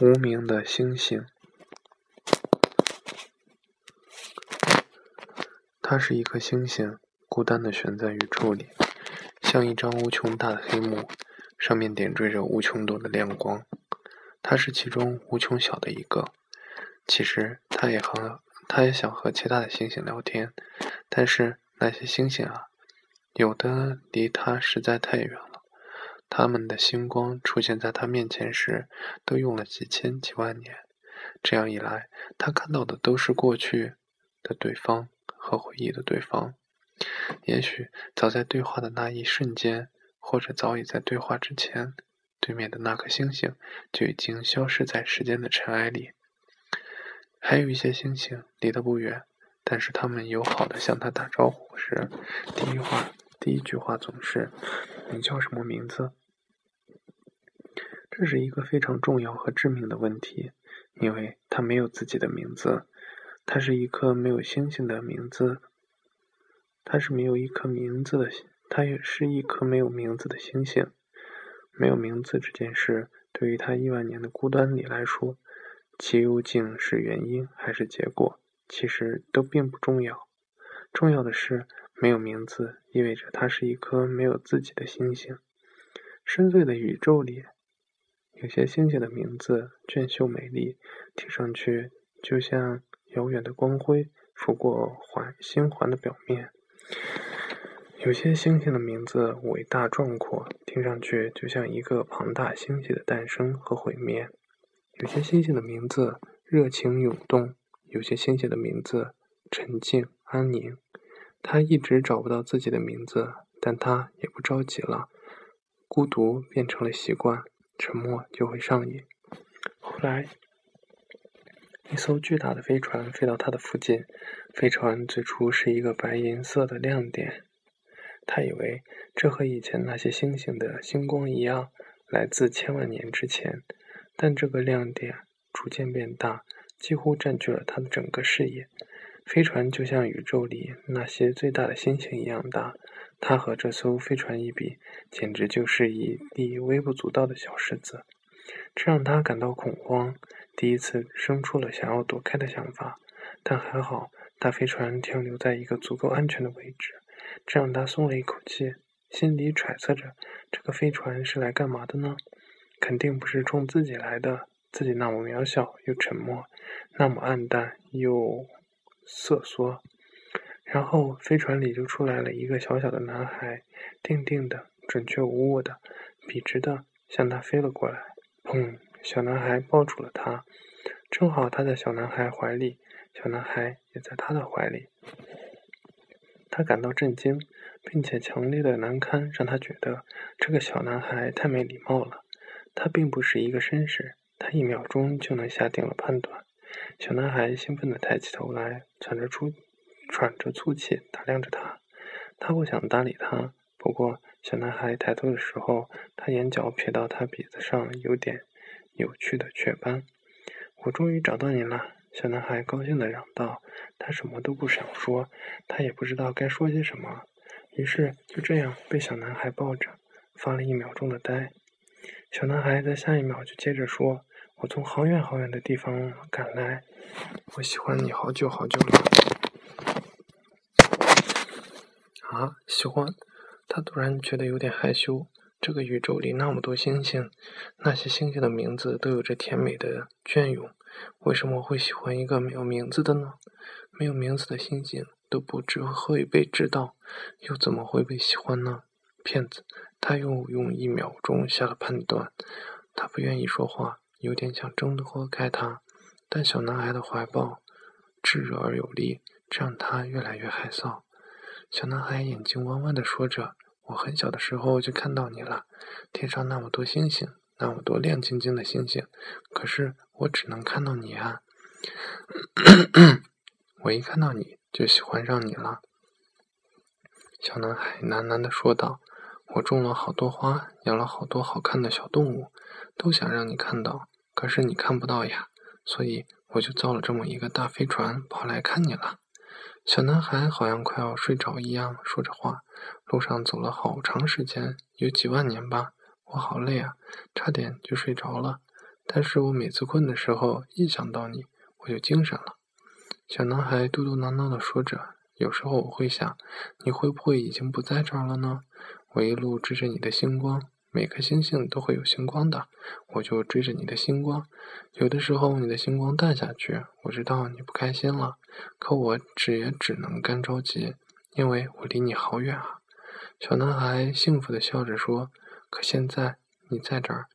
无名的星星，它是一颗星星，孤单的悬在宇宙里，像一张无穷大的黑幕，上面点缀着无穷多的亮光。它是其中无穷小的一个。其实，它也和它也想和其他的星星聊天，但是那些星星啊，有的离它实在太远了。他们的星光出现在他面前时，都用了几千几万年。这样一来，他看到的都是过去的对方和回忆的对方。也许早在对话的那一瞬间，或者早已在对话之前，对面的那颗星星就已经消失在时间的尘埃里。还有一些星星离得不远，但是他们友好的向他打招呼时，第一话、第一句话总是：“你叫什么名字？”这是一个非常重要和致命的问题，因为它没有自己的名字，它是一颗没有星星的名字，它是没有一颗名字的，它也是一颗没有名字的星星。没有名字这件事，对于他亿万年的孤单里来说，究竟是原因还是结果，其实都并不重要。重要的是，没有名字意味着它是一颗没有自己的星星。深邃的宇宙里。有些星星的名字俊秀美丽，听上去就像遥远的光辉拂过环星环的表面；有些星星的名字伟大壮阔，听上去就像一个庞大星系的诞生和毁灭；有些星星的名字热情涌动，有些星星的名字沉静安宁。他一直找不到自己的名字，但他也不着急了。孤独变成了习惯。沉默就会上瘾。后来，一艘巨大的飞船飞到他的附近。飞船最初是一个白银色的亮点，他以为这和以前那些星星的星光一样，来自千万年之前。但这个亮点逐渐变大，几乎占据了他的整个视野。飞船就像宇宙里那些最大的星星一样大。他和这艘飞船一比，简直就是一粒微不足道的小石子，这让他感到恐慌，第一次生出了想要躲开的想法。但还好，大飞船停留在一个足够安全的位置，这让他松了一口气，心里揣测着：这个飞船是来干嘛的呢？肯定不是冲自己来的。自己那么渺小又沉默，那么暗淡又瑟缩。然后飞船里就出来了一个小小的男孩，定定的、准确无误的、笔直的向他飞了过来。砰！小男孩抱住了他，正好他在小男孩怀里，小男孩也在他的怀里。他感到震惊，并且强烈的难堪让他觉得这个小男孩太没礼貌了。他并不是一个绅士，他一秒钟就能下定了判断。小男孩兴奋地抬起头来，喘着粗。喘着粗气打量着他，他不想搭理他。不过，小男孩抬头的时候，他眼角瞥到他鼻子上有点有趣的雀斑。我终于找到你了！小男孩高兴地嚷道。他什么都不想说，他也不知道该说些什么，于是就这样被小男孩抱着，发了一秒钟的呆。小男孩在下一秒就接着说：“我从好远好远的地方赶来，我喜欢你好久好久了。”啊，喜欢。他突然觉得有点害羞。这个宇宙里那么多星星，那些星星的名字都有着甜美的隽永。为什么会喜欢一个没有名字的呢？没有名字的星星都不知会被知道，又怎么会被喜欢呢？骗子！他又用一秒钟下了判断。他不愿意说话，有点想挣脱开他。但小男孩的怀抱炙热而有力，这让他越来越害臊。小男孩眼睛弯弯的说着：“我很小的时候就看到你了，天上那么多星星，那么多亮晶晶的星星，可是我只能看到你啊！我一看到你就喜欢上你了。”小男孩喃喃的说道：“我种了好多花，养了好多好看的小动物，都想让你看到，可是你看不到呀，所以我就造了这么一个大飞船，跑来看你了。”小男孩好像快要睡着一样说着话，路上走了好长时间，有几万年吧。我好累啊，差点就睡着了。但是我每次困的时候，一想到你，我就精神了。小男孩嘟嘟囔囔地说着。有时候我会想，你会不会已经不在这儿了呢？我一路追着你的星光，每颗星星都会有星光的，我就追着你的星光。有的时候你的星光淡下去，我知道你不开心了，可我只也只能干着急，因为我离你好远啊。小男孩幸福地笑着说：“可现在你在这儿，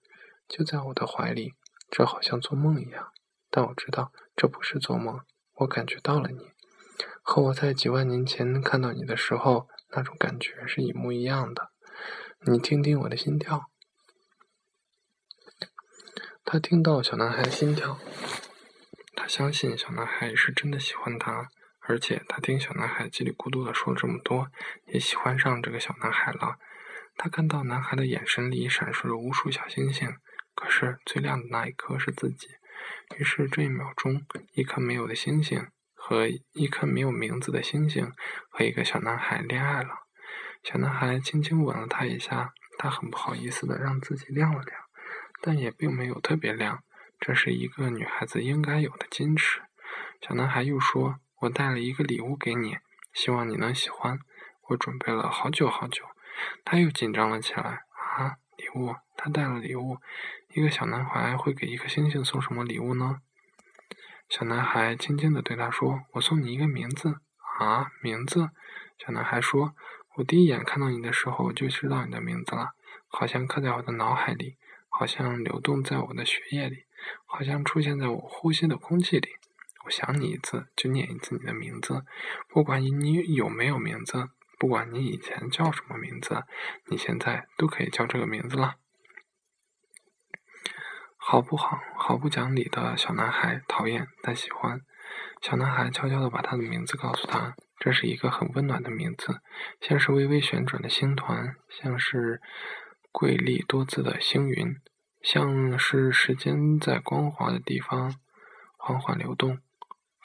就在我的怀里，这好像做梦一样。但我知道这不是做梦，我感觉到了你。”和我在几万年前看到你的时候那种感觉是一模一样的。你听听我的心跳。他听到小男孩的心跳，他相信小男孩是真的喜欢他，而且他听小男孩叽里咕噜的说这么多，也喜欢上这个小男孩了。他看到男孩的眼神里闪烁着无数小星星，可是最亮的那一颗是自己。于是这一秒钟，一颗没有的星星。和一颗没有名字的星星和一个小男孩恋爱了。小男孩轻轻吻了她一下，她很不好意思的让自己亮了亮，但也并没有特别亮，这是一个女孩子应该有的矜持。小男孩又说：“我带了一个礼物给你，希望你能喜欢。我准备了好久好久。”他又紧张了起来。啊，礼物？他带了礼物？一个小男孩会给一颗星星送什么礼物呢？小男孩轻轻地对他说：“我送你一个名字啊，名字。”小男孩说：“我第一眼看到你的时候就知道你的名字了，好像刻在我的脑海里，好像流动在我的血液里，好像出现在我呼吸的空气里。我想你一次就念一次你的名字，不管你有没有名字，不管你以前叫什么名字，你现在都可以叫这个名字了。”毫不好，毫不讲理的小男孩，讨厌但喜欢。小男孩悄悄地把他的名字告诉他，这是一个很温暖的名字，像是微微旋转的星团，像是瑰丽多姿的星云，像是时间在光滑的地方缓缓流动。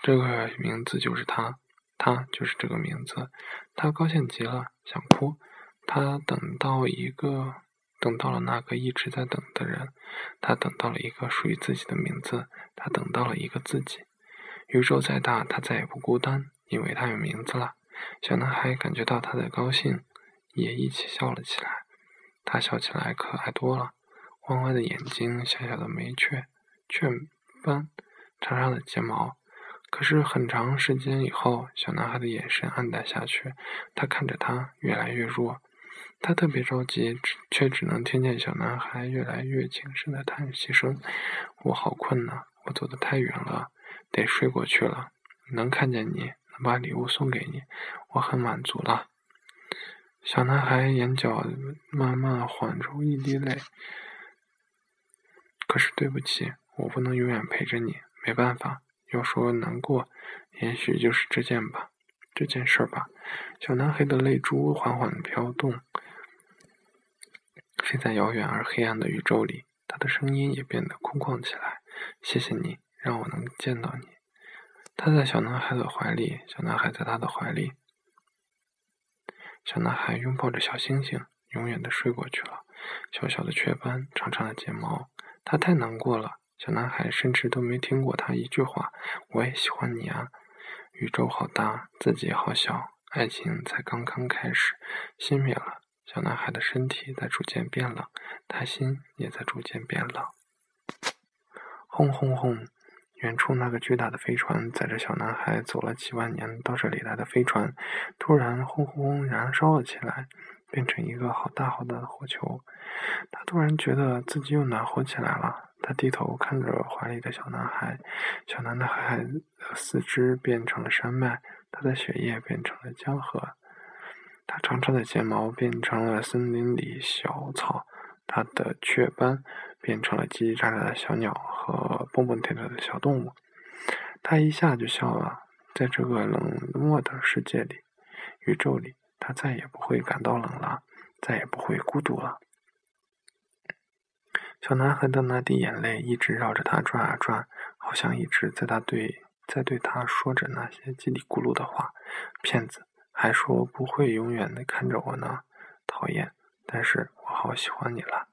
这个名字就是他，他就是这个名字。他高兴极了，想哭。他等到一个。等到了那个一直在等的人，他等到了一个属于自己的名字，他等到了一个自己。宇宙再大，他再也不孤单，因为他有名字了。小男孩感觉到他的高兴，也一起笑了起来。他笑起来可爱多了，弯弯的眼睛，小小的眉雀雀斑，长长的睫毛。可是很长时间以后，小男孩的眼神暗淡下去，他看着他越来越弱。他特别着急，却只能听见小男孩越来越轻声的叹息声：“我好困呐，我走得太远了，得睡过去了。能看见你，把礼物送给你，我很满足了。”小男孩眼角慢慢缓出一滴泪。可是对不起，我不能永远陪着你，没办法。要说难过，也许就是这件吧，这件事吧。小男孩的泪珠缓缓飘动。飞在遥远而黑暗的宇宙里，他的声音也变得空旷起来。谢谢你，让我能见到你。他在小男孩的怀里，小男孩在他的怀里。小男孩拥抱着小星星，永远的睡过去了。小小的雀斑，长长的睫毛，他太难过了。小男孩甚至都没听过他一句话。我也喜欢你啊！宇宙好大，自己好小，爱情才刚刚开始，熄灭了。小男孩的身体在逐渐变冷，他心也在逐渐变冷。轰轰轰！远处那个巨大的飞船载着小男孩走了几万年到这里来的飞船，突然轰轰燃烧了起来，变成一个好大好大的火球。他突然觉得自己又暖和起来了。他低头看着怀里的小男孩，小男孩的四肢变成了山脉，他的血液变成了江河。他长长的睫毛变成了森林里小草，他的雀斑变成了叽叽喳喳的小鸟和蹦蹦跳跳的小动物。他一下就笑了，在这个冷漠的世界里、宇宙里，他再也不会感到冷了，再也不会孤独了。小男孩的那滴眼泪一直绕着他转啊转，好像一直在他对在对他说着那些叽里咕噜的话。骗子！还说不会永远的看着我呢，讨厌！但是我好喜欢你了。